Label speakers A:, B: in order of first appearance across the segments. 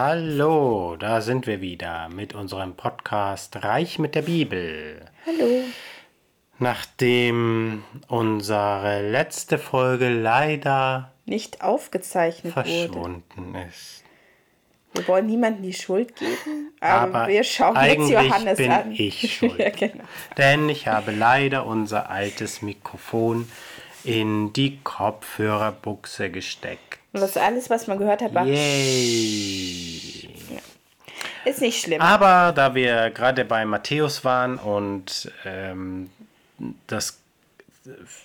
A: Hallo, da sind wir wieder mit unserem Podcast Reich mit der Bibel.
B: Hallo.
A: Nachdem unsere letzte Folge leider
B: Nicht aufgezeichnet wurde.
A: verschwunden ist.
B: Wir wollen niemandem die Schuld geben, aber,
A: Aber
B: wir schauen jetzt Johannes
A: bin
B: an.
A: ich schuld.
B: ja, genau.
A: Denn ich habe leider unser altes Mikrofon in die Kopfhörerbuchse gesteckt.
B: Und das alles, was man gehört hat, war
A: Yay!
B: ist nicht schlimm.
A: Aber da wir gerade bei Matthäus waren und ähm, das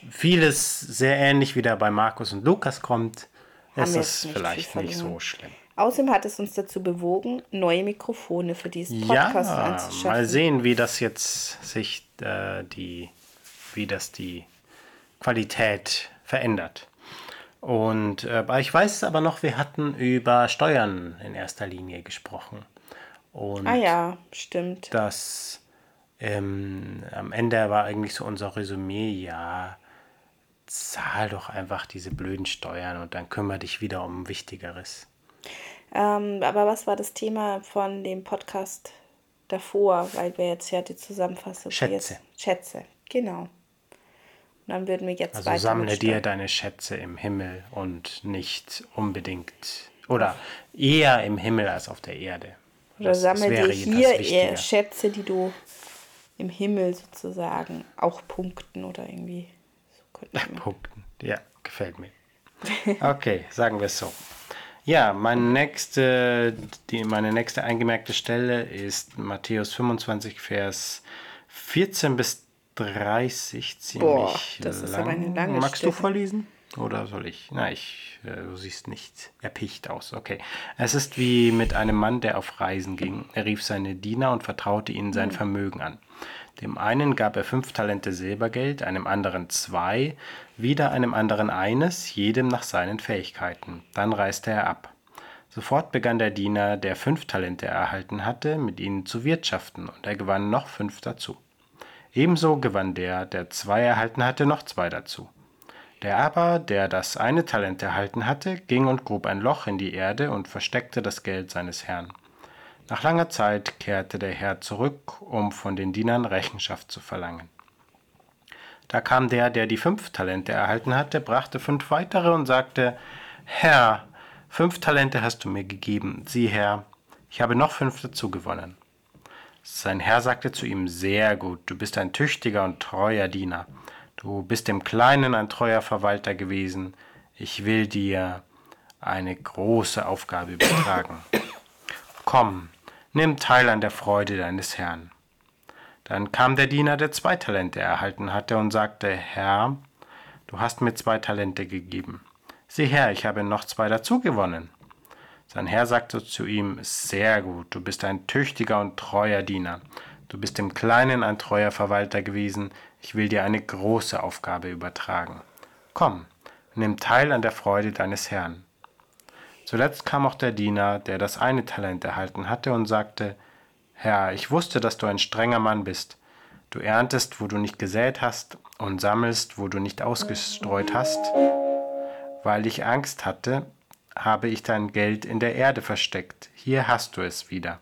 A: vieles sehr ähnlich wieder bei Markus und Lukas kommt,
B: Haben
A: ist es vielleicht
B: viel
A: nicht so schlimm.
B: Außerdem hat es uns dazu bewogen, neue Mikrofone für diesen Podcast
A: Ja,
B: anzuschaffen.
A: mal sehen, wie das jetzt sich äh, die, wie das die Qualität verändert. Und äh, ich weiß aber noch, wir hatten über Steuern in erster Linie gesprochen. Und
B: Ah ja, stimmt.
A: dass ähm, am Ende war eigentlich so unser Resümee, ja, zahl doch einfach diese blöden Steuern und dann kümmere dich wieder um Wichtigeres.
B: Ähm, aber was war das Thema von dem Podcast davor? Weil wir jetzt ja die Zusammenfassung
A: Schätze.
B: Jetzt, Schätze, genau. Dann würden wir jetzt
A: Also
B: weiter
A: sammle
B: mit
A: dir deine Schätze im Himmel und nicht unbedingt oder eher im Himmel als auf der Erde.
B: Oder
A: Das- das
B: sammel
A: wäre
B: dir hier eher Schätze, die du im Himmel sozusagen auch punkten oder irgendwie. So
A: Punkten. Ja, gefällt mir. Okay, sagen wir es so. Ja, meine nächste, die, meine nächste eingemerkte Stelle ist Matthäus 25, Vers 14 bis 30. Ziemlich
B: Boah, das ist aber eine lange
A: Magst
B: Stelle.
A: du vorlesen? Oder soll ich? Na, ich, äh, du siehst nicht erpicht aus. Okay. Es ist wie mit einem Mann, der auf Reisen ging. Er rief seine Diener und vertraute ihnen sein Vermögen an. Dem einen gab er fünf Talente Silbergeld, einem anderen zwei, wieder einem anderen eines, jedem nach seinen Fähigkeiten. Dann reiste er ab. Sofort begann der Diener, der fünf Talente erhalten hatte, mit ihnen zu wirtschaften, und er gewann noch fünf dazu. Ebenso gewann der, der zwei erhalten hatte, noch zwei dazu. Der aber, der das eine Talent erhalten hatte, ging und grub ein Loch in die Erde und versteckte das Geld seines Herrn. Nach langer Zeit kehrte der Herr zurück, um von den Dienern Rechenschaft zu verlangen. Da kam der, der die fünf Talente erhalten hatte, brachte fünf weitere und sagte, Herr, fünf Talente hast du mir gegeben, sieh her, ich habe noch fünf dazu gewonnen. Sein Herr sagte zu ihm, sehr gut, du bist ein tüchtiger und treuer Diener. Du bist im Kleinen ein treuer Verwalter gewesen. Ich will dir eine große Aufgabe übertragen. Komm, nimm teil an der Freude deines Herrn. Dann kam der Diener, der zwei Talente erhalten hatte, und sagte, Herr, du hast mir zwei Talente gegeben. Sieh her, ich habe noch zwei dazu gewonnen. Sein Herr sagte zu ihm, sehr gut, du bist ein tüchtiger und treuer Diener. Du bist im Kleinen ein treuer Verwalter gewesen, ich will dir eine große Aufgabe übertragen. Komm, nimm teil an der Freude deines Herrn. Zuletzt kam auch der Diener, der das eine Talent erhalten hatte, und sagte, Herr, ich wusste, dass du ein strenger Mann bist. Du erntest, wo du nicht gesät hast, und sammelst, wo du nicht ausgestreut hast. Weil ich Angst hatte, habe ich dein Geld in der Erde versteckt. Hier hast du es wieder.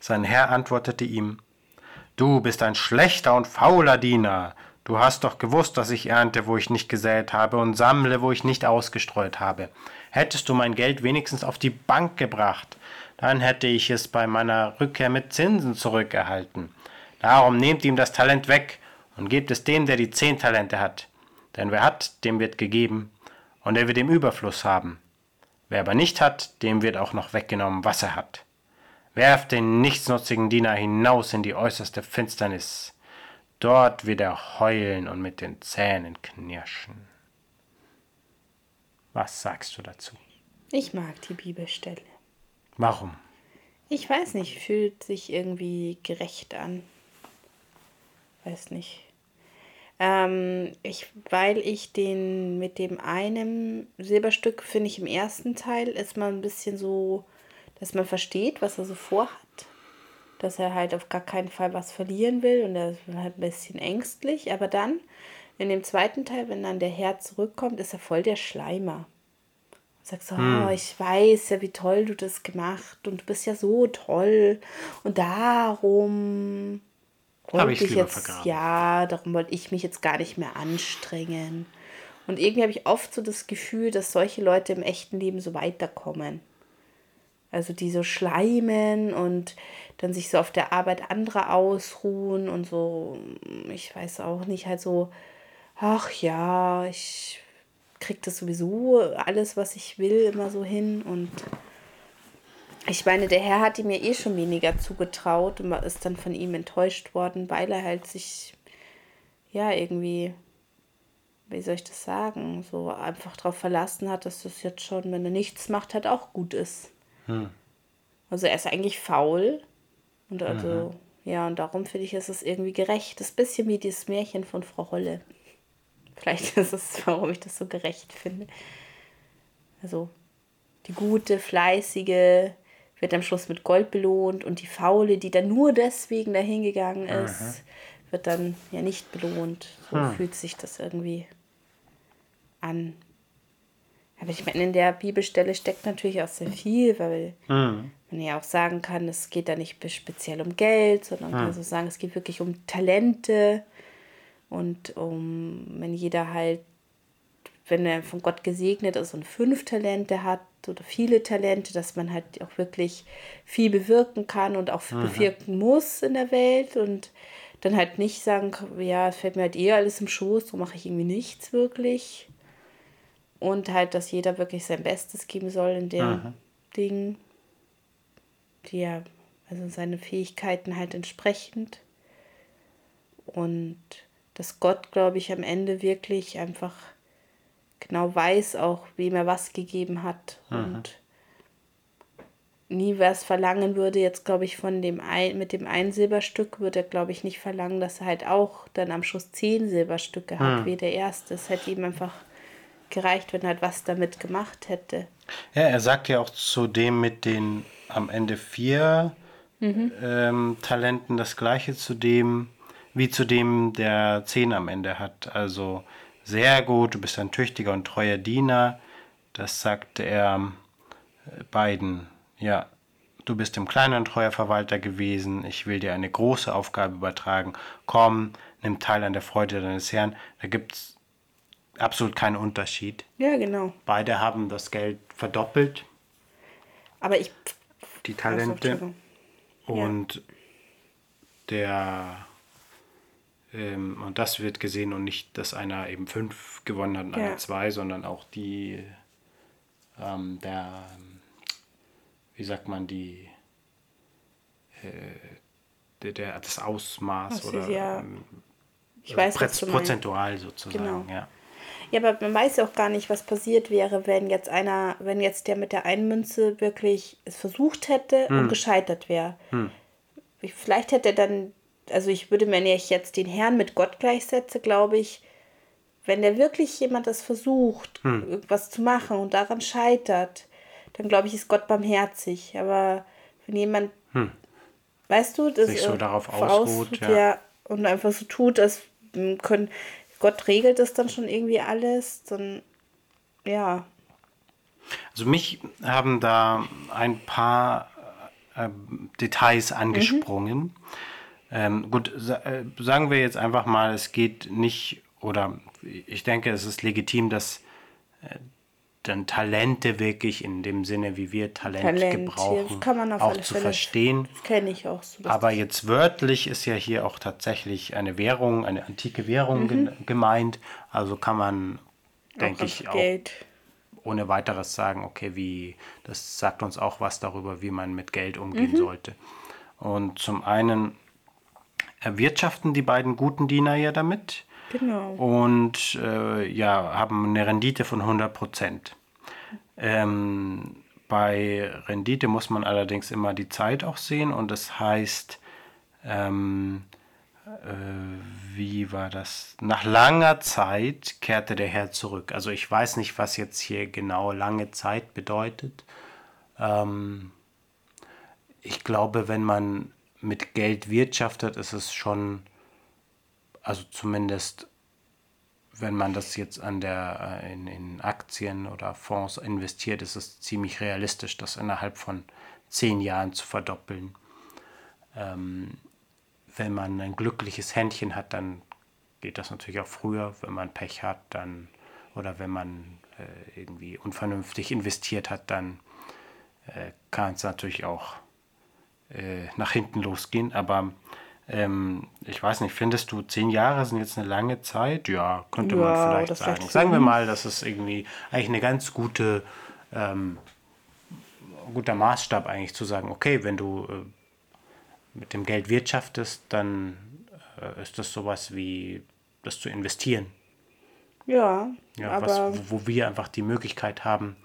A: Sein Herr antwortete ihm, Du bist ein schlechter und fauler Diener. Du hast doch gewusst, dass ich ernte, wo ich nicht gesät habe, und sammle, wo ich nicht ausgestreut habe. Hättest du mein Geld wenigstens auf die Bank gebracht, dann hätte ich es bei meiner Rückkehr mit Zinsen zurückerhalten. Darum nehmt ihm das Talent weg und gebt es dem, der die zehn Talente hat. Denn wer hat, dem wird gegeben, und er wird im Überfluss haben. Wer aber nicht hat, dem wird auch noch weggenommen, was er hat. Werft den nichtsnutzigen Diener hinaus in die äußerste Finsternis. Dort wird er heulen und mit den Zähnen knirschen. Was sagst du dazu?
B: Ich mag die Bibelstelle.
A: Warum?
B: Ich weiß nicht, fühlt sich irgendwie gerecht an. Weiß nicht. Ähm, ich, weil ich den mit dem einen Silberstück, finde ich, im ersten Teil ist man ein bisschen so, dass man versteht, was er so vorhat. Dass er halt auf gar keinen Fall was verlieren will und er ist halt ein bisschen ängstlich. Aber dann, in dem zweiten Teil, wenn dann der Herr zurückkommt, ist er voll der Schleimer. Sagst so, oh, ich weiß ja, wie toll du das gemacht und du bist ja so toll und darum
A: Habe ich
B: jetzt,
A: vergraben.
B: ja, darum wollte ich mich jetzt gar nicht mehr anstrengen. Und irgendwie habe ich oft so das Gefühl, dass solche Leute im echten Leben so weiterkommen. Also die so schleimen und dann sich so auf der Arbeit anderer ausruhen und so, ich weiß auch nicht, halt so, ach ja, ich krieg das sowieso alles, was ich will, immer so hin. Und ich meine, der Herr hatte mir eh schon weniger zugetraut und ist dann von ihm enttäuscht worden, weil er halt sich, ja, irgendwie, wie soll ich das sagen, so einfach darauf verlassen hat, dass das jetzt schon, wenn er nichts macht, halt auch gut ist. Also er ist eigentlich faul. Und also, ja, und darum finde ich, ist es irgendwie gerecht. Das ist ein bisschen wie dieses Märchen von Frau Holle. Vielleicht ist es, warum ich das so gerecht finde. Also, die gute, fleißige wird am Schluss mit Gold belohnt und die faule, die dann nur deswegen dahin gegangen ist, wird dann ja nicht belohnt. So fühlt sich das irgendwie an. Aber ich meine, in der Bibelstelle steckt natürlich auch sehr viel, weil man ja auch sagen kann, es geht da nicht speziell um Geld, sondern man kann so sagen, es geht wirklich um Talente und um, wenn jeder halt, wenn er von Gott gesegnet ist und fünf Talente hat oder viele Talente, dass man halt auch wirklich viel bewirken kann und auch bewirken muss in der Welt und dann halt nicht sagen, ja, es fällt mir halt eh alles im Schoß, so mache ich irgendwie nichts wirklich. Und halt, dass jeder wirklich sein Bestes geben soll in dem Ding, die ja, also seine Fähigkeiten halt entsprechend. Und dass Gott, glaube ich, am Ende wirklich einfach genau weiß auch, wem er was gegeben hat. Und nie was verlangen würde, jetzt glaube ich, von dem ein, mit dem einen Silberstück würde er, glaube ich, nicht verlangen, dass er halt auch dann am Schluss zehn Silberstücke hat, wie der erste. Es hätte ihm einfach gereicht, wenn er halt was damit gemacht hätte.
A: Ja, er sagt ja auch zu dem mit den am Ende vier ähm, Talenten das gleiche zu dem, wie zu dem, der zehn am Ende hat. Also sehr gut, du bist ein tüchtiger und treuer Diener. Das sagte er äh, beiden. Ja, du bist im kleinen treuer Verwalter gewesen. Ich will dir eine große Aufgabe übertragen. Komm, nimm teil an der Freude deines Herrn. Da gibt es absolut keinen Unterschied.
B: Ja, genau.
A: Beide haben das Geld verdoppelt,
B: Aber ich.
A: die Talente. Und der ähm, und das wird gesehen und nicht, dass einer eben fünf gewonnen hat und
B: Ja.
A: einer zwei, sondern auch die ähm, der ähm, wie sagt man die äh, der, der das Ausmaß
B: Das
A: oder
B: ist ja-
A: ähm,
B: Ich weiß, meinst.
A: prozentual sozusagen,
B: Genau.
A: ja.
B: Ja, aber man weiß ja auch gar nicht, was passiert wäre, wenn jetzt einer, wenn jetzt der mit der einen Münze wirklich es versucht hätte und gescheitert wäre. Ich- Vielleicht hätte er dann, also ich würde, wenn ich jetzt den Herrn mit Gott gleichsetze, glaube ich, wenn der wirklich jemand das versucht, irgendwas zu machen und daran scheitert, dann glaube ich, ist Gott barmherzig. Aber wenn jemand, weißt du, das
A: Sich so
B: äh,
A: darauf
B: voraus-
A: ausruht, ja.
B: ja, und einfach so tut, dass m, können, Gott regelt das dann schon irgendwie alles, dann ja.
A: Also mich haben da ein paar äh, Details angesprungen. Ähm, gut, sa äh, sagen wir jetzt einfach mal, es geht nicht, oder ich denke, es ist legitim, dass äh, dann Talente wirklich in dem Sinne, wie wir Talent,
B: Talent,
A: gebrauchen, auch zu
B: Fälle-
A: verstehen.
B: Kenne ich auch so.
A: Aber jetzt wörtlich ist ja hier auch tatsächlich eine Währung, eine antike Währung gen- gemeint. Also kann man, denke ich, auch
B: Geld.
A: ohne weiteres sagen, okay, wie, das sagt uns auch was darüber, wie man mit Geld umgehen sollte. Und zum einen erwirtschaften die beiden guten Diener ja damit
B: Genau.
A: und äh, ja, haben eine Rendite von 100 Prozent. Ähm, bei Rendite muss man allerdings immer die Zeit auch sehen und das heißt, ähm, äh, wie war das? Nach langer Zeit kehrte der Herr zurück. Also ich weiß nicht, was jetzt hier genau lange Zeit bedeutet. Ähm, ich glaube, wenn man mit Geld wirtschaftet, ist es schon, also zumindest wenn man das jetzt an der, äh, in, in Aktien oder Fonds investiert, ist es ziemlich realistisch, das innerhalb von zehn Jahren zu verdoppeln. Ähm, wenn man ein glückliches Händchen hat, dann geht das natürlich auch früher. Wenn man Pech hat, dann oder wenn man äh, irgendwie unvernünftig investiert hat, dann äh, kann es natürlich auch äh, nach hinten losgehen. Aber ähm, ich weiß nicht, findest du, zehn Jahre sind jetzt eine lange Zeit? Ja, könnte ja, man vielleicht sagen. Vielleicht sagen wir mal, das ist irgendwie eigentlich eine ganz gute, ähm, guter Maßstab eigentlich zu sagen, okay, wenn du äh, mit dem Geld wirtschaftest, dann äh, ist das sowas wie das zu investieren.
B: Ja,
A: ja aber was, wo, wo wir einfach die Möglichkeit haben,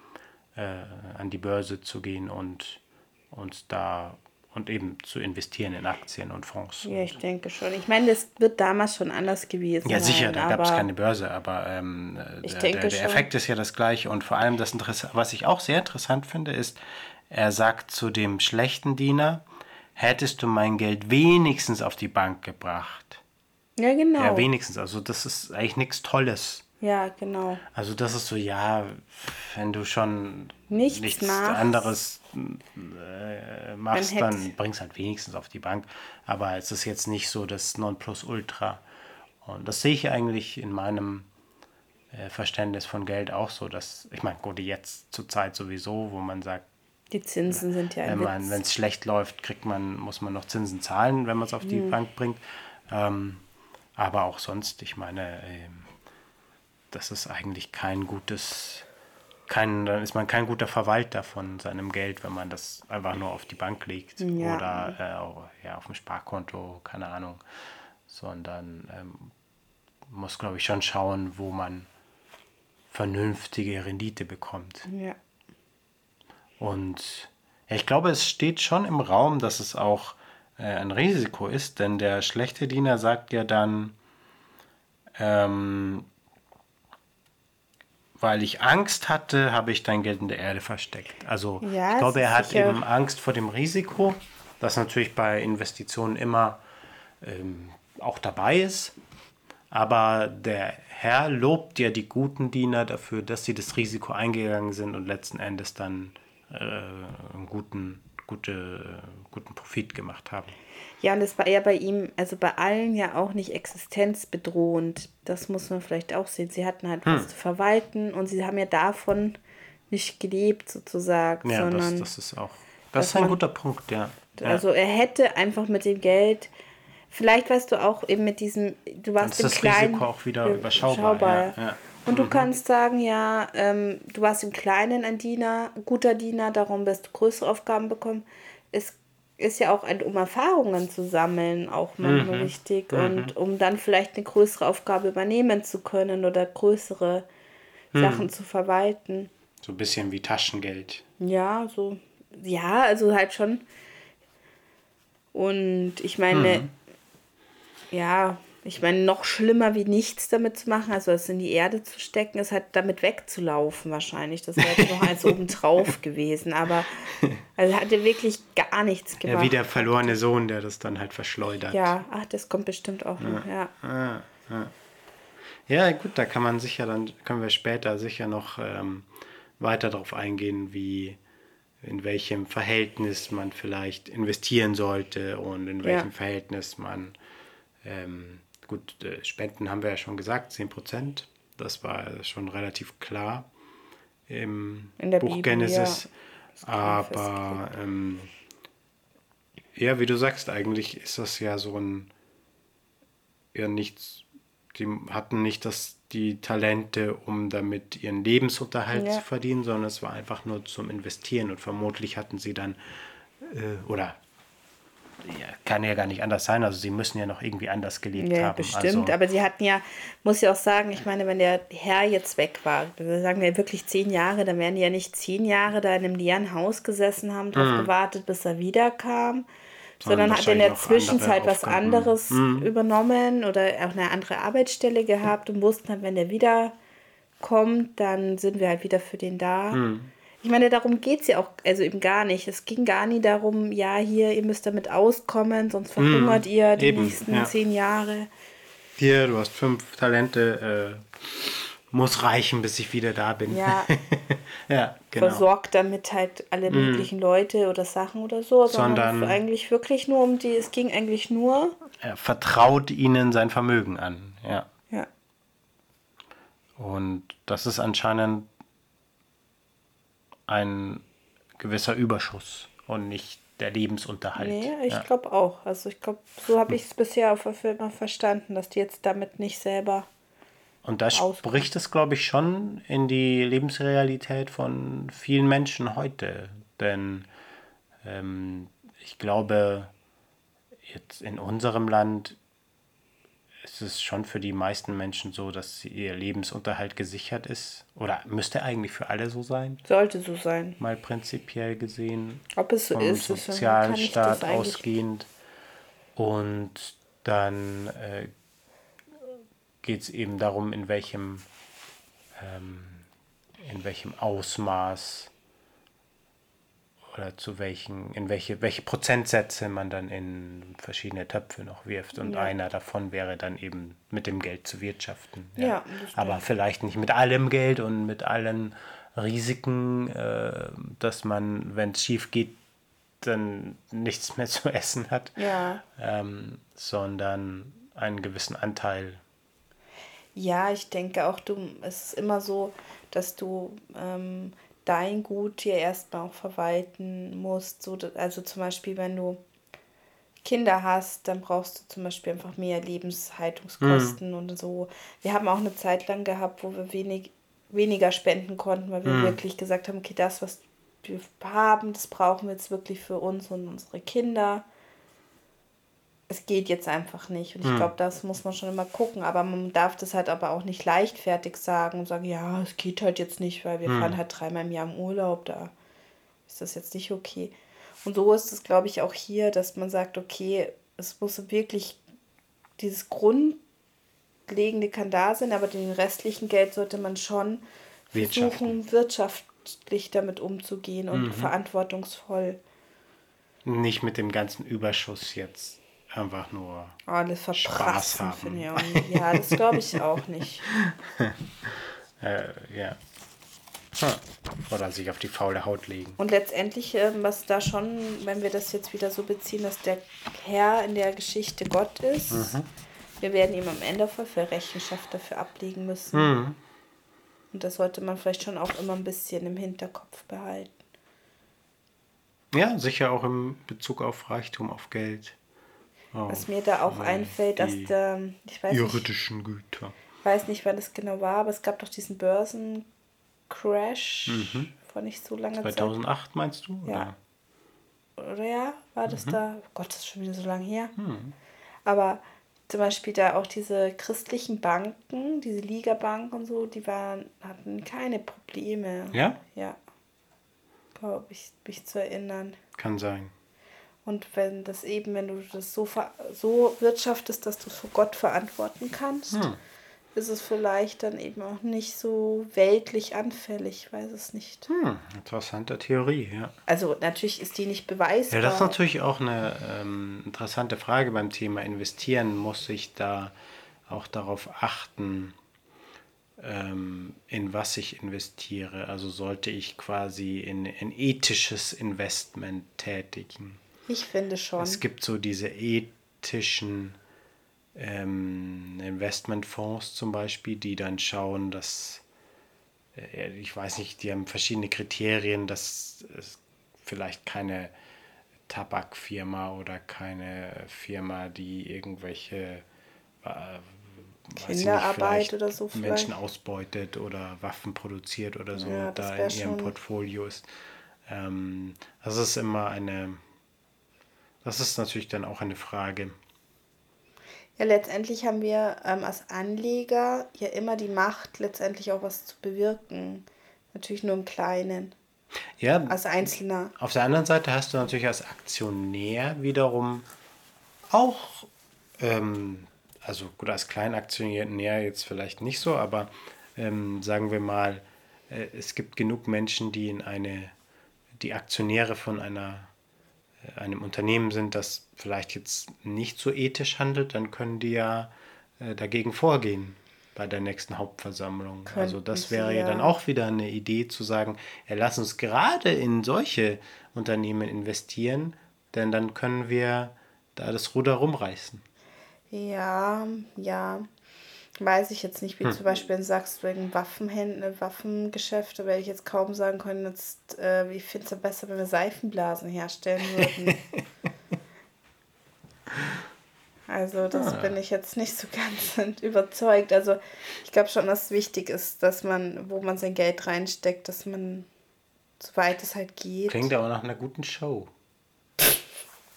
A: äh, an die Börse zu gehen und uns da und eben zu investieren in Aktien und Fonds.
B: Ja, ich denke schon. Ich meine, das wird damals schon anders gewesen.
A: Ja, sicher, da gab es keine Börse, aber ähm, der, der, der Effekt ist ja das gleiche. Und vor allem das Interesse, was ich auch sehr interessant finde, ist, er sagt zu dem schlechten Diener, hättest du mein Geld wenigstens auf die Bank gebracht.
B: Ja, genau.
A: Ja, wenigstens. Also das ist eigentlich nichts Tolles.
B: Ja, genau.
A: Also das ist so, ja, wenn du schon
B: nichts, nichts
A: anderes äh, machst, dann bringst halt wenigstens auf die Bank. Aber es ist jetzt nicht so das Nonplusultra. Und das sehe ich eigentlich in meinem äh, Verständnis von Geld auch so, dass, ich meine, gut, jetzt zur Zeit sowieso, wo man sagt,
B: die Zinsen sind ja
A: ein Wenn es schlecht läuft, kriegt man, muss man noch Zinsen zahlen, wenn man es auf die mhm. Bank bringt. Ähm, aber auch sonst, ich meine, ähm, das ist eigentlich kein gutes, kein, dann ist man kein guter Verwalter von seinem Geld, wenn man das einfach nur auf die Bank legt ja. oder äh, ja, auf dem Sparkonto, keine Ahnung. Sondern ähm, muss, glaube ich, schon schauen, wo man vernünftige Rendite bekommt.
B: Ja.
A: Und ja, ich glaube, es steht schon im Raum, dass es auch äh, ein Risiko ist, denn der schlechte Diener sagt ja dann, ähm, weil ich Angst hatte, habe ich dein Geld in der Erde versteckt. Also ja, ich glaube, er hat sicher. eben Angst vor dem Risiko, das natürlich bei Investitionen immer ähm, auch dabei ist. Aber der Herr lobt ja die guten Diener dafür, dass sie das Risiko eingegangen sind und letzten Endes dann äh, einen guten, gute, guten Profit gemacht haben.
B: Ja, und das war ja bei ihm, also bei allen ja auch nicht existenzbedrohend. Das muss man vielleicht auch sehen. Sie hatten halt hm. was zu verwalten und sie haben ja davon nicht gelebt sozusagen.
A: Ja, sondern das, das ist auch, das ist ein man, guter Punkt, ja.
B: Also er hätte einfach mit dem Geld, vielleicht weißt du auch eben mit diesem, du warst
A: im das kleinen, Risiko auch wieder überschaubar. überschaubar. Ja, ja.
B: Und du mhm. kannst sagen, ja, ähm, du warst im Kleinen ein Diener, guter Diener, darum wirst du größere Aufgaben bekommen. Es ist ja auch, ein, um Erfahrungen zu sammeln, auch manchmal mhm. wichtig. Mhm. Und um dann vielleicht eine größere Aufgabe übernehmen zu können oder größere mhm. Sachen zu verwalten.
A: So ein bisschen wie Taschengeld.
B: Ja, so. Ja, also halt schon. Und ich meine, mhm. ja, ich meine, noch schlimmer wie nichts damit zu machen, also es in die Erde zu stecken, ist halt damit wegzulaufen wahrscheinlich. Das wäre jetzt noch eins obendrauf gewesen. Aber also hat er wirklich gar nichts
A: gemacht. Ja, wie der verlorene Sohn, der das dann halt verschleudert.
B: Ja, ach, das kommt bestimmt auch noch, ja.
A: Ja, ja. ja gut, da kann man sicher, dann können wir später sicher noch ähm, weiter darauf eingehen, wie in welchem Verhältnis man vielleicht investieren sollte und in welchem ja. Verhältnis man ähm, Gut, äh, Spenden haben wir ja schon gesagt, 10 Prozent. Das war schon relativ klar im Buch Bibel, Genesis. Ja. Aber ähm, ja, wie du sagst, eigentlich ist das ja so ein ja nichts. Die hatten nicht das, die Talente, um damit ihren Lebensunterhalt ja. zu verdienen, sondern es war einfach nur zum Investieren und vermutlich hatten sie dann äh, oder ja, kann ja gar nicht anders sein. Also sie müssen ja noch irgendwie anders gelebt ja, haben.
B: Bestimmt, also, aber sie hatten ja, muss ich auch sagen, ich meine, wenn der Herr jetzt weg war, sagen wir wirklich zehn Jahre, dann werden die ja nicht zehn Jahre da in einem leeren Haus gesessen haben, darauf mhm. gewartet, bis er wiederkam. Sondern hat in der Zwischenzeit was anderes mhm. übernommen oder auch eine andere Arbeitsstelle gehabt und wussten halt, wenn der wiederkommt, dann sind wir halt wieder für den da. Mhm. Ich meine, darum geht es ja auch, also eben gar nicht. Es ging gar nie darum, ja, hier, ihr müsst damit auskommen, sonst verhungert mm, ihr die eben, nächsten ja. zehn Jahre.
A: Hier, du hast fünf Talente, äh, muss reichen, bis ich wieder da bin.
B: Ja.
A: ja, genau.
B: versorgt damit halt alle möglichen Leute oder Sachen oder so, sondern,
A: Sondern-
B: eigentlich wirklich nur um die, es ging eigentlich nur,
A: Er vertraut ihnen sein Vermögen an. Ja.
B: ja,
A: Und das ist anscheinend ein gewisser Überschuss und nicht der Lebensunterhalt.
B: nee, ich
A: ja.
B: glaube auch. Also ich glaube, so habe ich es bisher auf Fall immer verstanden, dass die jetzt damit nicht selber,
A: Und das
B: aus-
A: spricht es, glaube ich, schon in die Lebensrealität von vielen Menschen heute. Denn ähm, ich glaube, jetzt in unserem Land ist es schon für die meisten Menschen so, dass ihr Lebensunterhalt gesichert ist. Oder müsste eigentlich für alle so sein,
B: sollte so sein.
A: mal prinzipiell gesehen.
B: Ob es so
A: vom
B: ist,
A: Sozialstaat ausgehend. Und dann äh, geht es eben darum, in welchem, ähm, in welchem Ausmaß oder zu welchen, in welche, welche Prozentsätze man dann in verschiedene Töpfe noch wirft. Und
B: Ja.
A: einer davon wäre dann eben mit dem Geld zu wirtschaften.
B: Ja, das
A: Aber vielleicht nicht mit allem Geld und mit allen Risiken, äh, dass man, wenn es schief geht, dann nichts mehr zu essen hat,
B: Ja.
A: ähm, sondern einen gewissen Anteil.
B: Ja, ich denke auch, du, es ist immer so, dass du ähm, dein Gut dir erstmal auch verwalten musst. So, also zum Beispiel, wenn du Kinder hast, dann brauchst du zum Beispiel einfach mehr Lebenshaltungskosten und so. Wir haben auch eine Zeit lang gehabt, wo wir wenig, weniger spenden konnten, weil wir wirklich gesagt haben, okay, das, was wir haben, das brauchen wir jetzt wirklich für uns und unsere Kinder es geht jetzt einfach nicht. Und ich glaube, das muss man schon immer gucken. Aber man darf das halt aber auch nicht leichtfertig sagen und sagen, ja, es geht halt jetzt nicht, weil wir fahren halt dreimal im Jahr im Urlaub, da ist das jetzt nicht okay. Und so ist es, glaube ich, auch hier, dass man sagt, okay, es muss wirklich dieses Grundlegende kann da sein, aber den restlichen Geld sollte man schon versuchen, wirtschaftlich damit umzugehen und verantwortungsvoll
A: Nicht mit dem ganzen Überschuss jetzt einfach nur.
B: alles
A: Spaß haben.
B: Ja, das glaube ich auch nicht.
A: Äh, ja. Hm. Oder sich auf die faule Haut legen.
B: Und letztendlich, ähm, was da schon, wenn wir das jetzt wieder so beziehen, dass der Herr in der Geschichte Gott ist,
A: Mhm.
B: wir werden ihm am Ende für Rechenschaft dafür ablegen müssen.
A: Mhm.
B: Und das sollte man vielleicht schon auch immer ein bisschen im Hinterkopf behalten.
A: Ja, sicher auch im Bezug auf Reichtum, auf Geld.
B: Was mir da auch einfällt, dass der, ich weiß nicht,
A: Irdischen Güter.
B: weiß nicht, wann das genau war, aber es gab doch diesen Börsencrash vor nicht so langer Zeit.
A: 2008 meinst du?
B: Ja. Oder ja, war das
A: Mhm.
B: da? Oh Gott, das ist schon wieder so lange her.
A: Hm.
B: Aber zum Beispiel da auch diese christlichen Banken, diese Ligabanken und so, die waren, hatten keine Probleme.
A: Ja?
B: Ja. Glaube ich, mich zu erinnern.
A: Kann sein.
B: Und wenn das eben, wenn du das so, ver- so wirtschaftest, dass du es vor Gott verantworten kannst,
A: Hm.
B: ist es vielleicht dann eben auch nicht so weltlich anfällig, ich weiß es nicht.
A: Hm, interessante Theorie, ja.
B: Also natürlich ist die nicht beweisbar.
A: Ja, das ist natürlich auch eine ähm, interessante Frage beim Thema Investieren. Muss ich da auch darauf achten, ähm, in was ich investiere? Also sollte ich quasi in ein ethisches Investment tätigen?
B: Ich finde schon.
A: Es gibt so diese ethischen ähm, Investmentfonds zum Beispiel, die dann schauen, dass, äh, ich weiß nicht, die haben verschiedene Kriterien, dass es vielleicht keine Tabakfirma oder keine Firma, die irgendwelche äh, nicht,
B: Kinderarbeit
A: vielleicht
B: oder so vielleicht.
A: Menschen ausbeutet oder Waffen produziert oder so
B: Ja,
A: da in ihrem Portfolio ist. Ähm, das ist immer eine, das ist natürlich dann auch eine Frage.
B: Ja, letztendlich haben wir ähm, als Anleger ja immer die Macht, letztendlich auch was zu bewirken. Natürlich nur im Kleinen,
A: Ja,
B: als Einzelner.
A: auf der anderen Seite hast du natürlich als Aktionär wiederum auch, ähm, also gut, als Kleinaktionär jetzt vielleicht nicht so, aber ähm, sagen wir mal, äh, es gibt genug Menschen, die in eine, die Aktionäre von einer einem Unternehmen sind, das vielleicht jetzt nicht so ethisch handelt, dann können die ja äh, dagegen vorgehen bei der nächsten Hauptversammlung.
B: Könnten
A: also das wäre ja
B: ja.
A: dann auch wieder eine Idee zu sagen, ja, lass uns gerade in solche Unternehmen investieren, denn dann können wir da das Ruder rumreißen.
B: Ja, ja. Weiß ich jetzt nicht, wie
A: Hm.
B: zum Beispiel, sagst, wegen Waffenhändler, Waffengeschäfte, werde ich jetzt kaum sagen können, jetzt, äh, ich finde es ja besser, wenn wir Seifenblasen herstellen würden. also das
A: Ah.
B: bin ich jetzt nicht so ganz überzeugt. Also ich glaube schon, dass es wichtig ist, dass man, wo man sein Geld reinsteckt, dass man, soweit es halt geht.
A: Klingt aber nach einer guten Show.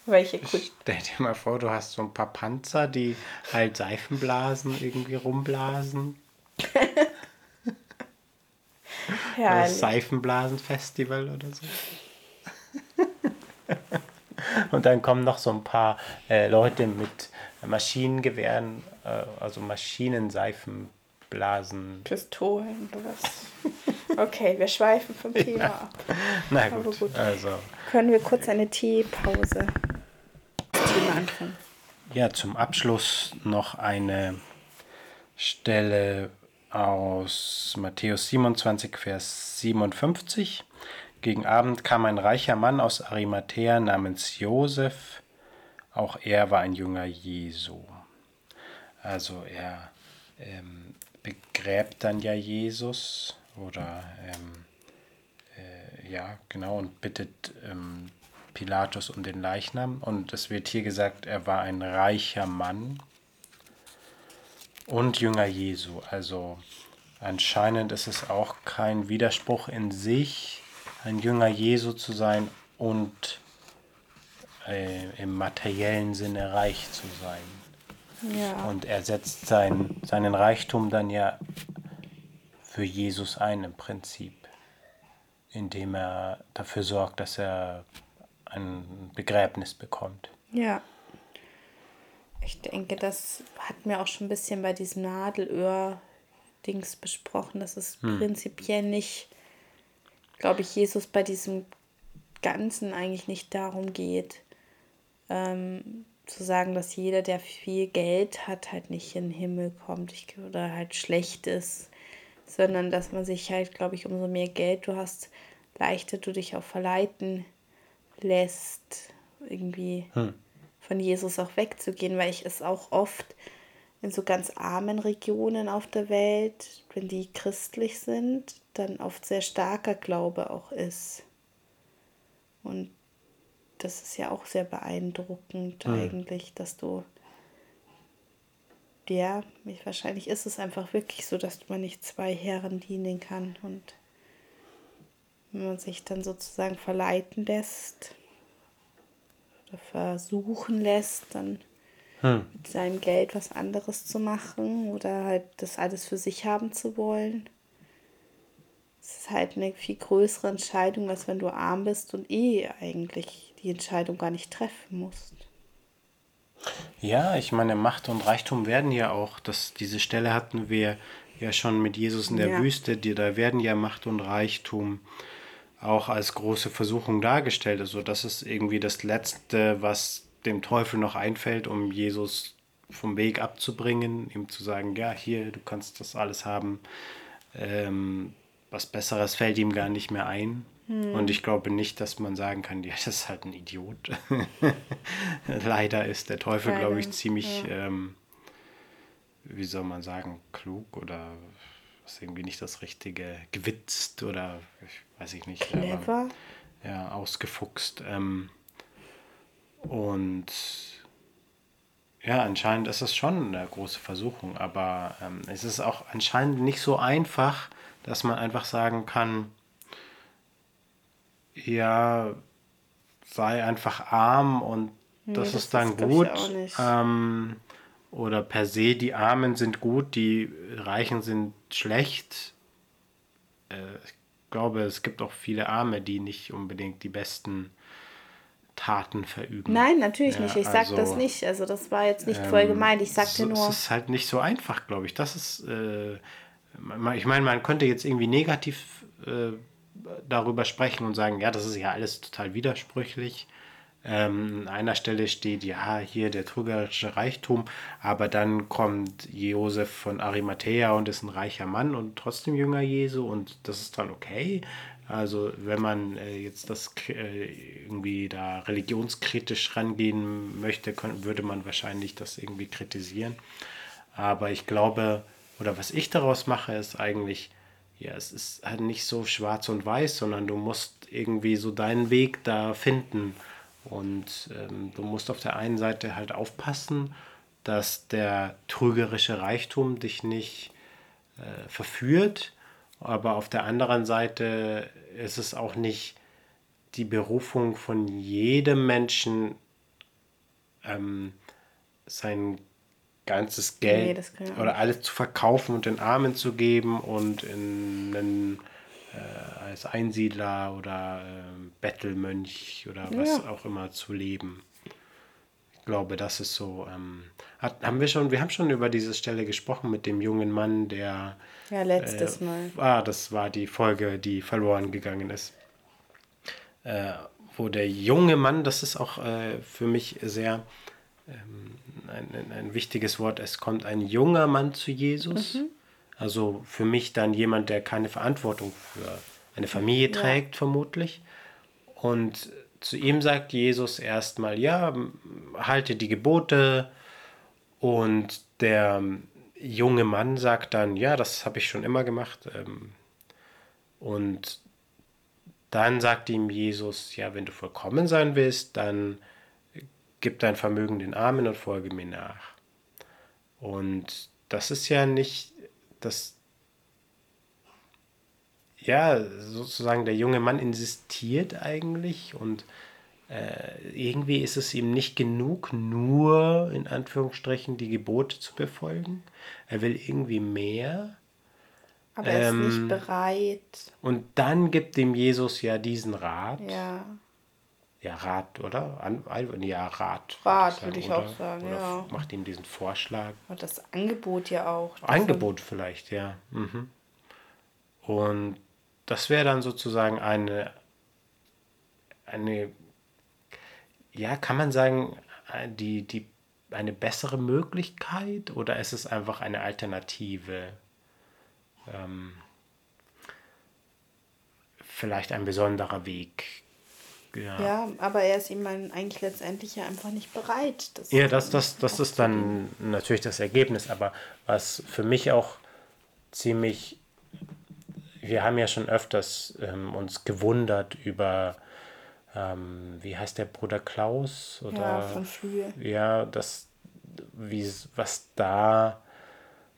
B: Welche gut.
A: Stell dir mal vor, du hast so ein paar Panzer, die halt Seifenblasen irgendwie rumblasen. Das. Seifenblasenfestival oder so. Und dann kommen noch so ein paar äh, Leute mit Maschinengewehren, äh, also Maschinenseifenblasen.
B: Pistolen oder was? Okay, wir schweifen vom Thema ab.
A: Na gut,
B: gut.
A: also.
B: Können wir kurz eine Teepause? Anfangen.
A: Ja, zum Abschluss noch eine Stelle aus Matthäus 27, Vers 57. Gegen Abend kam ein reicher Mann aus Arimathea namens Josef. Auch er war ein Jünger Jesu. Also er ähm, begräbt dann ja Jesus oder ähm, äh, ja, genau, und bittet ähm, Pilatus um den Leichnam. Und es wird hier gesagt, er war ein reicher Mann und Jünger Jesu. Also anscheinend ist es auch kein Widerspruch in sich, ein Jünger Jesu zu sein und äh, im materiellen Sinne reich zu sein.
B: Ja.
A: Und er setzt sein, seinen Reichtum dann ja für Jesus ein im Prinzip, indem er dafür sorgt, dass er ein Begräbnis bekommt.
B: Ja. Ich denke, das hatten wir auch schon ein bisschen bei diesem Nadelöhr-Dings besprochen, dass es prinzipiell nicht, glaube ich, Jesus bei diesem Ganzen eigentlich nicht darum geht, ähm, zu sagen, dass jeder, der viel Geld hat, halt nicht in den Himmel kommt ich, oder halt schlecht ist, sondern dass man sich halt, glaube ich, umso mehr Geld du hast, leichter du dich auch verleiten lässt, irgendwie von Jesus auch wegzugehen, weil ich es auch oft in so ganz armen Regionen auf der Welt, wenn die christlich sind, dann oft sehr starker Glaube auch ist. Und das ist ja auch sehr beeindruckend eigentlich, dass du ja, ich, wahrscheinlich ist es einfach wirklich so, dass man nicht zwei Herren dienen kann und wenn man sich dann sozusagen verleiten lässt oder versuchen lässt, dann mit seinem Geld was anderes zu machen oder halt das alles für sich haben zu wollen. Es ist halt eine viel größere Entscheidung, als wenn du arm bist und eh eigentlich die Entscheidung gar nicht treffen musst.
A: Ja, ich meine, Macht und Reichtum werden ja auch, das, diese Stelle hatten wir ja schon mit Jesus in der
B: Ja.
A: Wüste, die, da werden ja Macht und Reichtum auch als große Versuchung dargestellt. Also das ist irgendwie das Letzte, was dem Teufel noch einfällt, um Jesus vom Weg abzubringen, ihm zu sagen, ja, hier, du kannst das alles haben. Ähm, was Besseres fällt ihm gar nicht mehr ein. Und ich glaube nicht, dass man sagen kann, ja, das ist halt ein Idiot. Leider ist der Teufel, glaube ich, ziemlich, ähm, wie soll man sagen, klug oder ist irgendwie nicht das Richtige, gewitzt oder ich weiß ich nicht. aber-
B: Clever.
A: ja, ausgefuchst. Ähm, und ja, anscheinend ist es schon eine große Versuchung, aber ähm, es ist auch anscheinend nicht so einfach, dass man einfach sagen kann, ja, sei einfach arm und das
B: das
A: ist dann
B: ist,
A: gut. Ähm, oder per se, die Armen sind gut, die Reichen sind schlecht. Äh, ich glaube, es gibt auch viele Arme, die nicht unbedingt die besten Taten verüben.
B: Nein, natürlich
A: Ja,
B: nicht. Ich sag das
A: also,
B: nicht. Also das war jetzt nicht voll gemeint. Ich sagte
A: so,
B: nur.
A: Es ist halt nicht so einfach, glaube ich. Das ist, äh, ich meine, man könnte jetzt irgendwie negativ äh, darüber sprechen und sagen, ja, das ist ja alles total widersprüchlich. Ähm, an einer Stelle steht, ja, hier der trügerische Reichtum, aber dann kommt Josef von Arimathea und ist ein reicher Mann und trotzdem Jünger Jesu und das ist dann okay. Also wenn man äh, jetzt das äh, irgendwie da religionskritisch rangehen möchte, können, würde man wahrscheinlich das irgendwie kritisieren. Aber ich glaube, oder was ich daraus mache, ist eigentlich, ja, es ist halt nicht so schwarz und weiß, sondern du musst irgendwie so deinen Weg da finden. Und ähm, du musst auf der einen Seite halt aufpassen, dass der trügerische Reichtum dich nicht äh, verführt. Aber auf der anderen Seite ist es auch nicht die Berufung von jedem Menschen, ähm, sein ganzes Geld nee, oder alles zu verkaufen und den Armen zu geben und in einen, äh, als Einsiedler oder äh, Bettelmönch oder was ja. auch immer zu leben. Ich glaube, das ist so. Ähm, hat, haben wir schon, wir haben schon über diese Stelle gesprochen mit dem jungen Mann, der
B: ja, letztes äh, Mal.
A: Ah, das war die Folge, die verloren gegangen ist. Äh, wo der junge Mann, das ist auch äh, für mich sehr ähm, ein, ein, wichtiges Wort, es kommt ein junger Mann zu Jesus. Mhm. Also für mich dann jemand, der keine Verantwortung für eine Familie ja. trägt, vermutlich. Und zu ihm sagt Jesus erstmal, ja, halte die Gebote. Und der junge Mann sagt dann, ja, das habe ich schon immer gemacht. Ähm, und dann sagt ihm Jesus, ja, wenn du vollkommen sein willst, dann gib dein Vermögen den Armen und folge mir nach. Und das ist ja nicht das, ja, sozusagen der junge Mann insistiert eigentlich und äh, irgendwie ist es ihm nicht genug, nur in Anführungsstrichen die Gebote zu befolgen. Er will irgendwie mehr.
B: Aber er ähm, ist nicht bereit.
A: Und dann gibt ihm Jesus ja diesen Rat.
B: Ja.
A: Ja, Rat, oder? An, ja, Rat.
B: Rat, würde ich oder, auch sagen,
A: oder
B: ja.
A: Macht ihm diesen Vorschlag.
B: Und das Angebot ja auch.
A: Angebot vielleicht, ja. Mhm. Und das wäre dann sozusagen eine, eine ja, kann man sagen, die, die, eine bessere Möglichkeit oder ist es einfach eine Alternative? Ähm, vielleicht ein besonderer Weg.
B: Ja. ja, aber er ist ihm eigentlich letztendlich ja einfach nicht bereit.
A: Das ja, das, das, das ist dann natürlich das Ergebnis, aber was für mich auch ziemlich, wir haben ja schon öfters ähm, uns gewundert über ähm, wie heißt der Bruder Klaus? Oder, ja,
B: von früher.
A: Ja, das, wie, was da,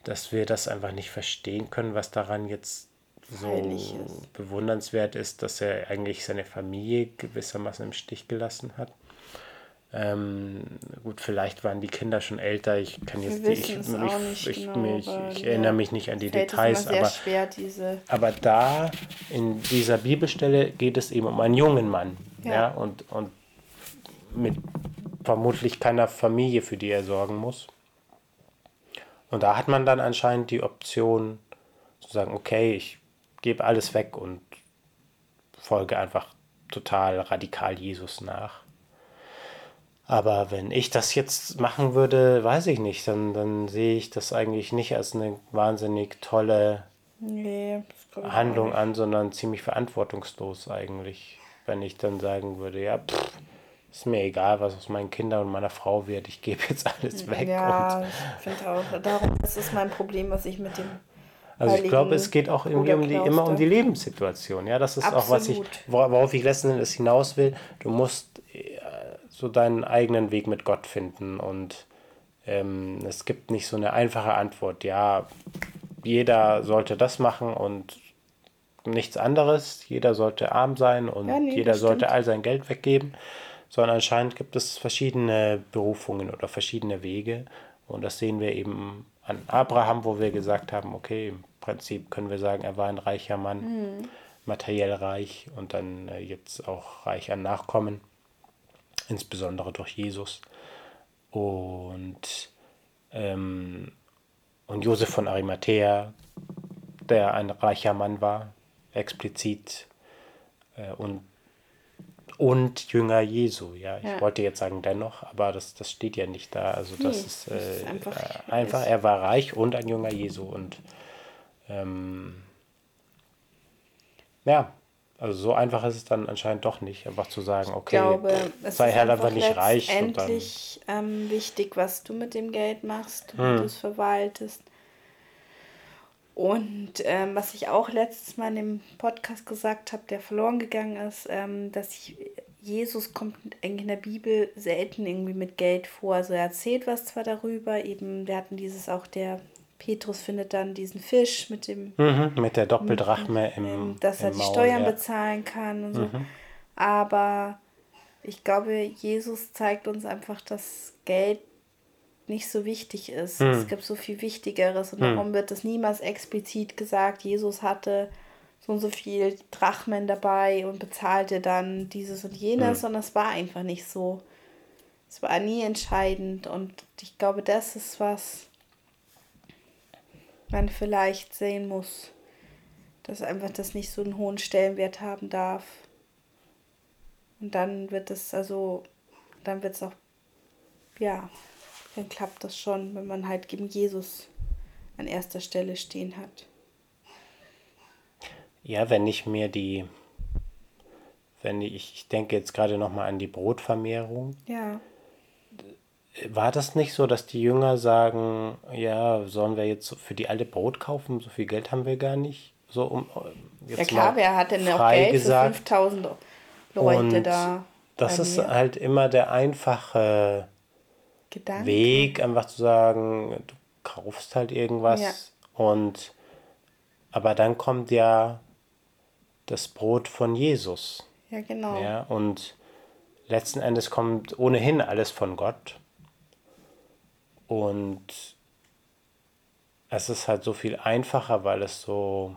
A: dass wir das einfach nicht verstehen können, was daran jetzt so bewundernswert ist, dass er eigentlich seine Familie gewissermaßen im Stich gelassen hat. Ähm, gut, vielleicht waren die Kinder schon älter. Ich kann jetzt die, ich, mich, ich, genau, mich, ich erinnere mich nicht an die Details, aber,
B: schwer,
A: aber da in dieser Bibelstelle geht es eben um einen jungen Mann, ja, ja und, und mit vermutlich keiner Familie, für die er sorgen muss. Und da hat man dann anscheinend die Option zu sagen, okay, ich gebe alles weg und folge einfach total radikal Jesus nach. Aber wenn ich das jetzt machen würde, weiß ich nicht, dann, dann sehe ich das eigentlich nicht als eine wahnsinnig tolle nee, Handlung an, sondern ziemlich verantwortungslos eigentlich. Wenn ich dann sagen würde, ja, pff, ist mir egal, was aus meinen Kindern und meiner Frau wird, ich gebe jetzt alles weg.
B: Ja, ich finde auch. Darum, das ist mein Problem, was ich mit dem
A: also ich glaube, es geht auch irgendwie um die, immer um die Lebenssituation. Ja, das ist Absolut. auch, was ich, worauf ich letzten Endes hinaus will. Du musst so deinen eigenen Weg mit Gott finden. Und ähm, es gibt nicht so eine einfache Antwort. Ja, jeder sollte das machen und nichts anderes. Jeder sollte arm sein und ja, nee, jeder sollte all sein Geld weggeben. Sondern anscheinend gibt es verschiedene Berufungen oder verschiedene Wege. Und das sehen wir eben an Abraham, wo wir gesagt haben, okay, im Prinzip können wir sagen, er war ein reicher Mann, mhm. materiell reich und dann äh, jetzt auch reich an Nachkommen insbesondere durch Jesus. Und, ähm, und Josef von Arimathea, der ein reicher Mann war, explizit äh, und und Jünger Jesu. Ja, ich
B: Ja.
A: wollte jetzt sagen dennoch, aber das, das steht ja nicht da. Also das
B: Nee,
A: ist,
B: das ist
A: äh,
B: einfach-
A: einfach, einfach, er war reich und ein Jünger Jesu. Und ähm, ja, also so einfach ist es dann anscheinend doch nicht, einfach zu sagen, okay,
B: Ich glaube, es
A: sei
B: ist
A: halt einfach
B: einfach
A: nicht reich. Und dann,
B: letztendlich ähm, wichtig, was du mit dem Geld machst, wie
A: Hm.
B: du es verwaltest. Und ähm, was ich auch letztes Mal in dem Podcast gesagt habe, der verloren gegangen ist, ähm, dass ich, Jesus kommt eigentlich in der Bibel selten irgendwie mit Geld vor. Also er erzählt was zwar darüber, eben, wir hatten dieses auch, der Petrus findet dann diesen Fisch mit dem
A: mhm, mit der Doppeldrachme im,
B: dass er
A: im
B: die
A: Maul,
B: Steuern
A: ja. Mhm.
B: bezahlen kann und so. Aber ich glaube, Jesus zeigt uns einfach, dass Geld nicht so wichtig ist.
A: Hm.
B: Es gibt so viel Wichtigeres und darum wird es niemals explizit gesagt, Jesus hatte so und so viel Drachmen dabei und bezahlte dann dieses und jenes, sondern es war einfach nicht so. Es war nie entscheidend und ich glaube, das ist was man vielleicht sehen muss, dass einfach das nicht so einen hohen Stellenwert haben darf. Und dann wird es also, dann wird es auch, ja, dann klappt das schon, wenn man halt gegen Jesus an erster Stelle stehen hat.
A: Ja, wenn ich mir die, wenn ich, ich denke jetzt gerade nochmal an die Brotvermehrung.
B: Ja,
A: War das nicht so, dass die Jünger sagen, ja, sollen wir jetzt für die alle Brot kaufen? So viel Geld haben wir gar nicht. So um äh, jetzt
B: ja klar, wer hat denn
A: frei
B: Geld
A: gesagt.
B: für 5000 Leute
A: Und
B: da?
A: Das ist
B: mir?
A: halt immer der einfache
B: Gedanke.
A: Weg, einfach zu sagen, du kaufst halt irgendwas
B: Ja.
A: und aber dann kommt ja das Brot von Jesus.
B: Ja, genau.
A: Ja, und letzten Endes kommt ohnehin alles von Gott. Und es ist halt so viel einfacher, weil es so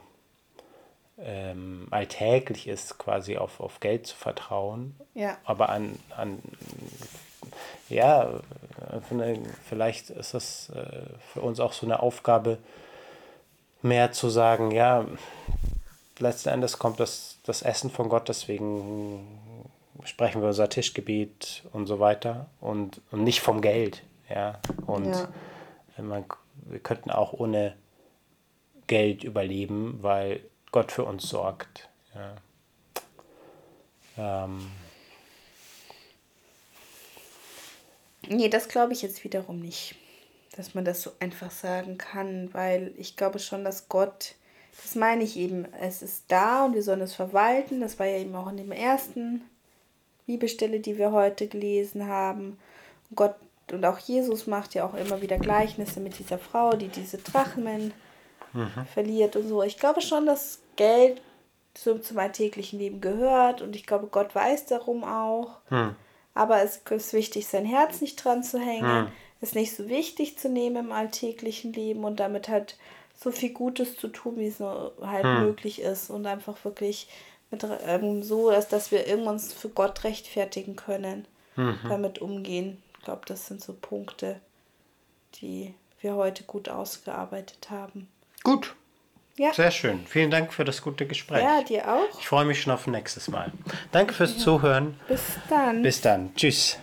A: ähm, alltäglich ist, quasi auf, auf Geld zu vertrauen.
B: Ja.
A: Aber an, an ja, vielleicht ist es äh, für uns auch so eine Aufgabe, mehr zu sagen, ja, letzten Endes kommt das, das Essen von Gott, deswegen sprechen wir unser Tischgebet und so weiter und, und nicht vom Geld. Ja, und
B: Ja.
A: Man, wir könnten auch ohne Geld überleben, weil Gott für uns sorgt. Ja. Ähm,
B: Nee, das glaube ich jetzt wiederum nicht, dass man das so einfach sagen kann, weil ich glaube schon, dass Gott, das meine ich eben, es ist da und wir sollen es verwalten. Das war ja eben auch in dem ersten Bibelstelle, die wir heute gelesen haben. Und Gott und auch Jesus macht ja auch immer wieder Gleichnisse mit dieser Frau, die diese Drachmen verliert und so. Ich glaube schon, dass Geld zum, zum alltäglichen Leben gehört und ich glaube, Gott weiß darum auch. Aber es ist wichtig, sein Herz nicht dran zu hängen, es nicht so wichtig zu nehmen im alltäglichen Leben und damit halt so viel Gutes zu tun, wie es nur halt möglich ist und einfach wirklich mit, ähm, so, dass, dass wir irgendwann für Gott rechtfertigen können, damit umgehen. Ich glaube, das sind so Punkte, die wir heute gut ausgearbeitet haben.
A: gut,
B: Ja,
A: sehr schön. Vielen Dank für das gute Gespräch.
B: ja dir auch.
A: Ich freue mich schon auf nächstes Mal. Danke fürs Zuhören.
B: Bis dann.
A: Bis dann. Tschüss.